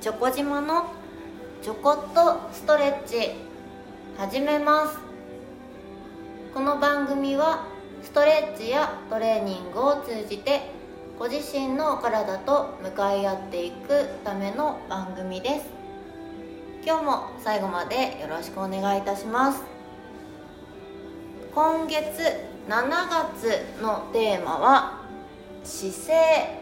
チョコ島のちょこっとストレッチ始めます。この番組はストレッチやトレーニングを通じてご自身の体と向かい合っていくための番組です。今日も最後までよろしくお願いいたします。今月7月のテーマは姿勢。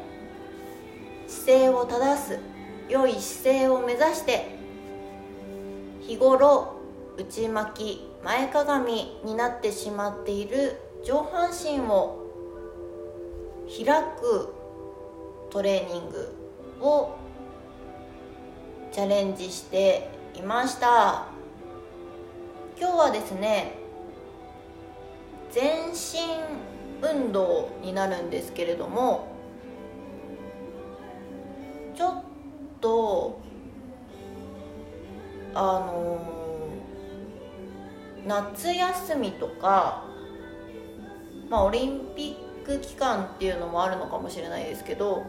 姿勢を正す良い姿勢を目指して日頃内巻き前かがみになってしまっている上半身を開くトレーニングをチャレンジしていました。今日はですね全身運動になるんですけれどもあの夏休みとか、まあ、オリンピック期間っていうのもあるのかもしれないですけど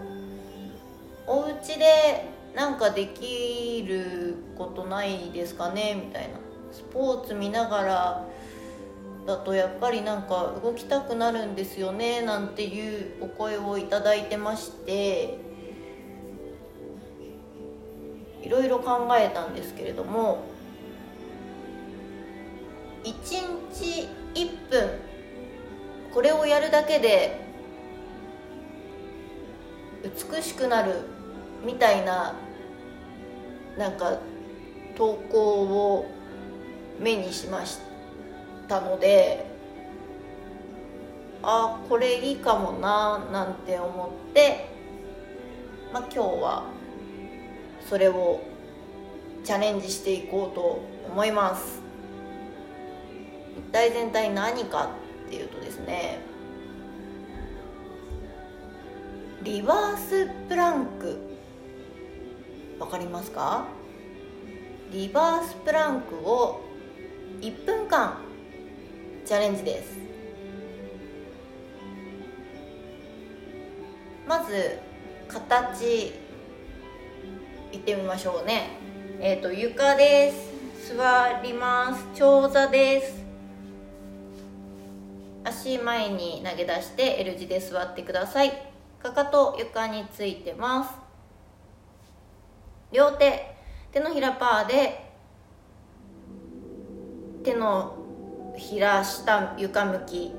お家でなんかできることないですかね？みたいな。スポーツ見ながらだとやっぱりなんか動きたくなるんですよね？なんていうお声をいただいてまして。いろいろ考えたんですけれども1日1分これをやるだけで美しくなるみたいななんか投稿を目にしましたのであこれいいかもななんて思って、まあ、今日はそれをチャレンジしていこうと思います。一体全体何かっていうとですねリバースプランク。わかりますか？リバースプランクを1分間チャレンジです。まず形。行ってみましょうね。えっ、ー、と床です。座ります。長座です。足前に投げ出して L 字で座ってください。かかと床についてます。両手。手のひらパーで手のひら下床向き。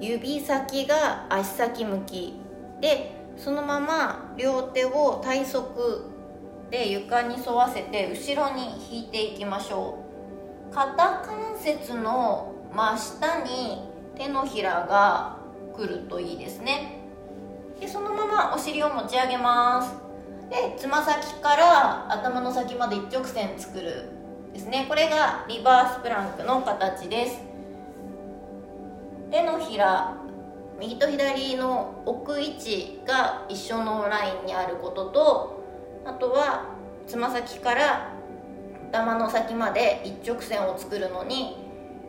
指先が足先向き。でそのまま両手を体側で床に沿わせて後ろに引いていきましょう。肩関節の真下に手のひらが来るといいですね。でそのままお尻を持ち上げます。でつま先から頭の先まで一直線作るですね。これがリバースプランクの形です。手のひら右と左の置く位置が一緒のラインにあることとあとはつま先から頭の先まで一直線を作るのに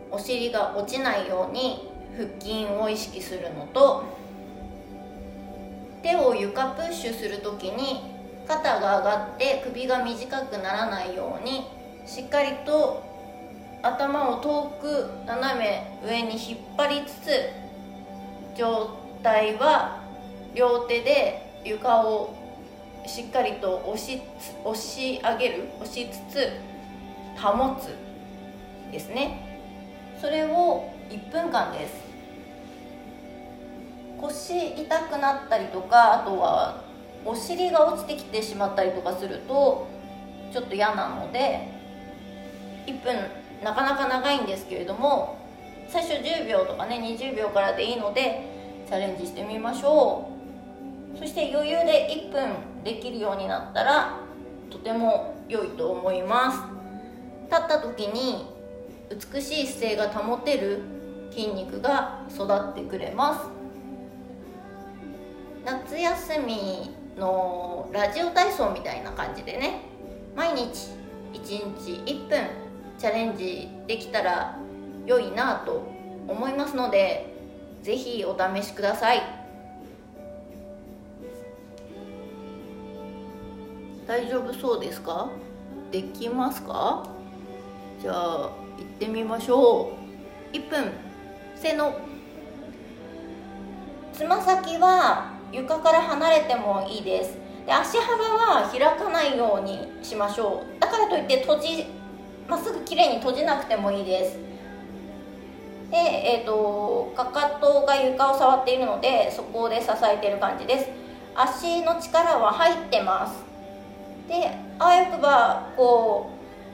お尻が落ちないように腹筋を意識するのと手を床プッシュする時に肩が上がって首が短くならないようにしっかりと頭を遠く斜め上に引っ張りつつ状態は両手で床をしっかりと押し押し上げる押しつつ保つですね。それを1分間です。腰痛くなったりとかあとはお尻が落ちてきてしまったりとかするとちょっと嫌なので1分なかなか長いんですけれども最初10秒とかね20秒からでいいのでチャレンジしてみましょう。そして余裕で1分できるようになったらとても良いと思います。立った時に美しい姿勢が保てる筋肉が育ってくれます。夏休みのラジオ体操みたいな感じでね毎日1日1分チャレンジできたら良いなと思いますので是非お試しください。大丈夫そうですか？できますか？じゃあ行ってみましょう。1分。せの。つま先は床から離れてもいいです。で足幅は開かないようにしましょう。だからといって閉じまっすぐきれいに閉じなくてもいいです。で、えーと、かかとが床を触っているのでそこで支えている感じです。足の力は入ってます。であわよくばこ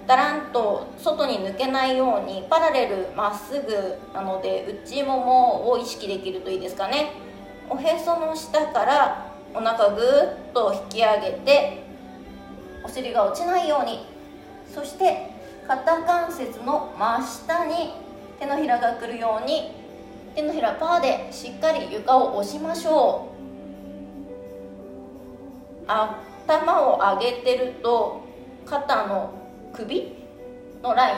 うだらんと外に抜けないようにパラレルまっすぐなので内ももを意識できるといいですかね。おへその下からお腹ぐーっと引き上げてお尻が落ちないように。そして肩関節の真下に手のひらが来るように手のひらパーでしっかり床を押しましょう。頭を上げてると肩の首のライ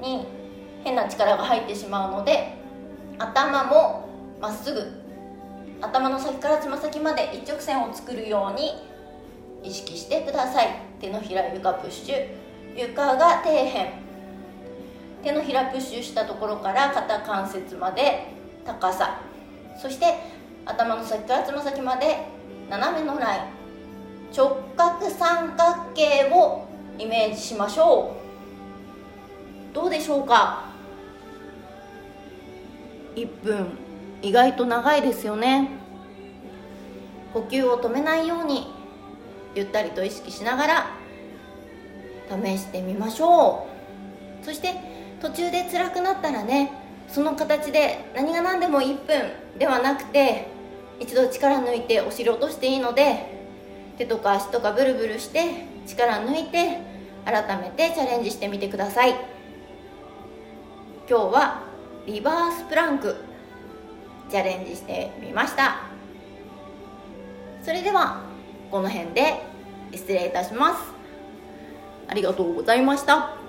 ンに変な力が入ってしまうので頭もまっすぐ頭の先からつま先まで一直線を作るように意識してください。手のひら床プッシュ床が底辺。手のひらプッシュしたところから肩関節まで高さ。そして頭の先からつま先まで斜めのライン。直角三角形をイメージしましょう。どうでしょうか？1分。意外と長いですよね。呼吸を止めないようにゆったりと意識しながら試してみましょう。そして途中で辛くなったらねその形で何が何でも1分ではなくて一度力抜いてお尻落としていいので手とか足とかブルブルして力抜いて改めてチャレンジしてみてください。今日はリバースプランクチャレンジしてみました。それではこの辺で失礼いたします。ありがとうございました。